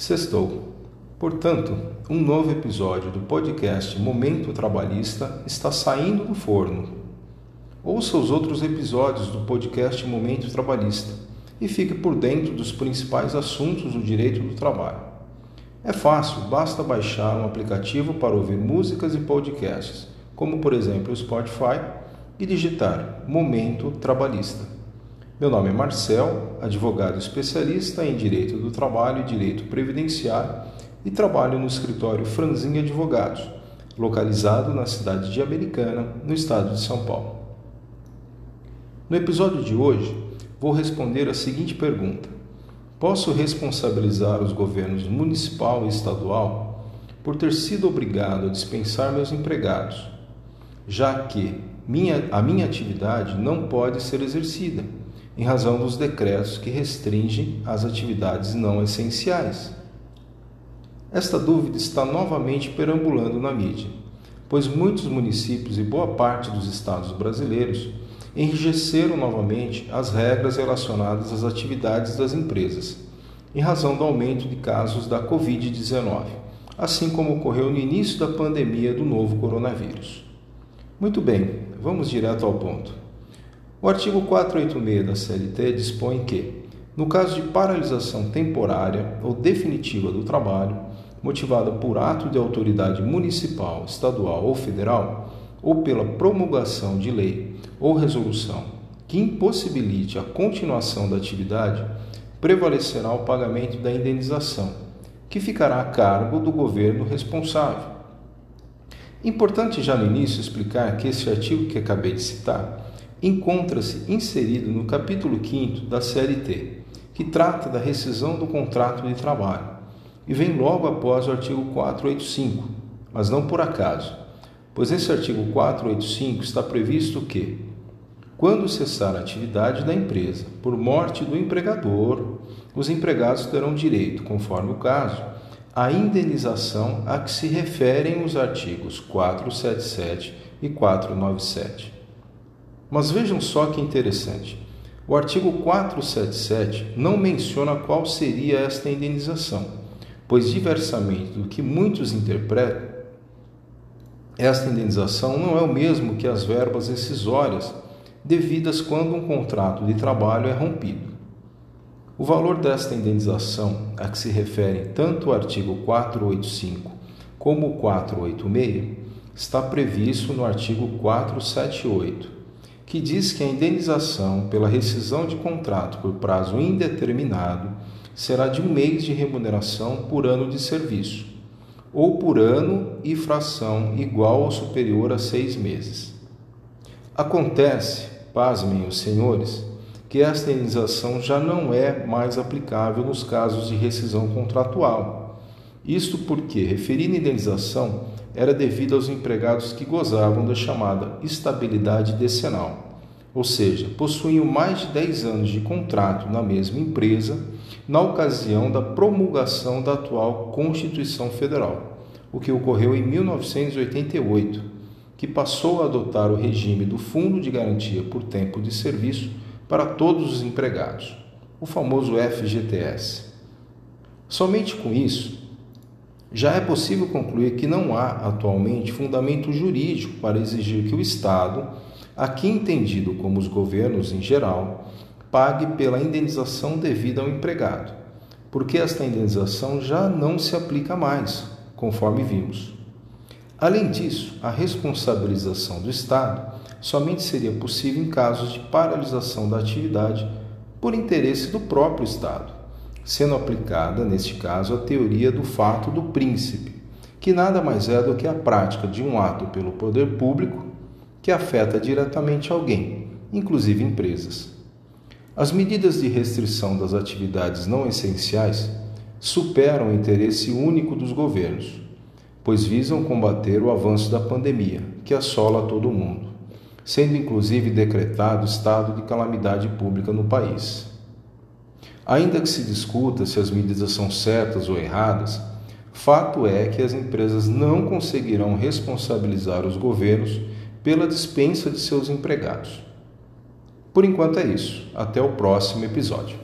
Sextou. Portanto, um novo episódio do podcast Momento Trabalhista está saindo do forno. Ouça os outros episódios do podcast Momento Trabalhista e fique por dentro dos principais assuntos do direito do trabalho. É fácil, basta baixar um aplicativo para ouvir músicas e podcasts, como por exemplo o Spotify, e digitar Momento Trabalhista. Meu nome é Marcel, advogado especialista em Direito do Trabalho e Direito Previdenciário e trabalho no escritório Franzin Advogados, localizado na cidade de Americana, no estado de São Paulo. No episódio de hoje, vou responder a seguinte pergunta: Posso responsabilizar os governos municipal e estadual por ter sido obrigado a dispensar meus empregados, já que minha, a minha atividade não pode ser exercida em razão dos decretos que restringem as atividades não essenciais. Esta dúvida está novamente perambulando na mídia, pois muitos municípios e boa parte dos estados brasileiros enrijeceram novamente as regras relacionadas às atividades das empresas, em razão do aumento de casos da Covid-19, assim como ocorreu no início da pandemia do novo coronavírus. Muito bem, vamos direto ao ponto. O artigo 486 da CLT dispõe que, no caso de paralisação temporária ou definitiva do trabalho, motivada por ato de autoridade municipal, estadual ou federal, ou pela promulgação de lei ou resolução que impossibilite a continuação da atividade, prevalecerá o pagamento da indenização, que ficará a cargo do governo responsável. Importante já no início explicar que esse artigo que acabei de citar encontra-se inserido no capítulo 5 da CLT, que trata da rescisão do contrato de trabalho, e vem logo após o artigo 485, mas não por acaso, pois nesse artigo 485 está previsto que, quando cessar a atividade da empresa por morte do empregador, os empregados terão direito, conforme o caso, à indenização a que se referem os artigos 477 e 497. Mas vejam só que interessante. O artigo 477 não menciona qual seria esta indenização, pois, diversamente do que muitos interpretam, esta indenização não é o mesmo que as verbas rescisórias devidas quando um contrato de trabalho é rompido. O valor desta indenização a que se referem tanto o artigo 485 como o 486 está previsto no artigo 478 que diz que a indenização pela rescisão de contrato por prazo indeterminado será de um mês de remuneração por ano de serviço, ou por ano e fração igual ou superior a seis meses. Acontece, pasmem os senhores, que esta indenização já não é mais aplicável nos casos de rescisão contratual. Isto porque referida indenização era devido aos empregados que gozavam da chamada estabilidade decenal, ou seja, possuíam mais de 10 anos de contrato na mesma empresa na ocasião da promulgação da atual Constituição Federal, o que ocorreu em 1988, que passou a adotar o regime do Fundo de Garantia por Tempo de Serviço para todos os empregados, o famoso FGTS. Somente com isso, já é possível concluir que não há atualmente fundamento jurídico para exigir que o Estado, aqui entendido como os governos em geral, pague pela indenização devida ao empregado, porque esta indenização já não se aplica mais, conforme vimos. Além disso, a responsabilização do Estado somente seria possível em casos de paralisação da atividade por interesse do próprio Estado sendo aplicada, neste caso, a teoria do fato do príncipe, que nada mais é do que a prática de um ato pelo poder público que afeta diretamente alguém, inclusive empresas. As medidas de restrição das atividades não essenciais superam o interesse único dos governos, pois visam combater o avanço da pandemia, que assola todo o mundo, sendo inclusive decretado estado de calamidade pública no país. Ainda que se discuta se as medidas são certas ou erradas, fato é que as empresas não conseguirão responsabilizar os governos pela dispensa de seus empregados. Por enquanto é isso. Até o próximo episódio.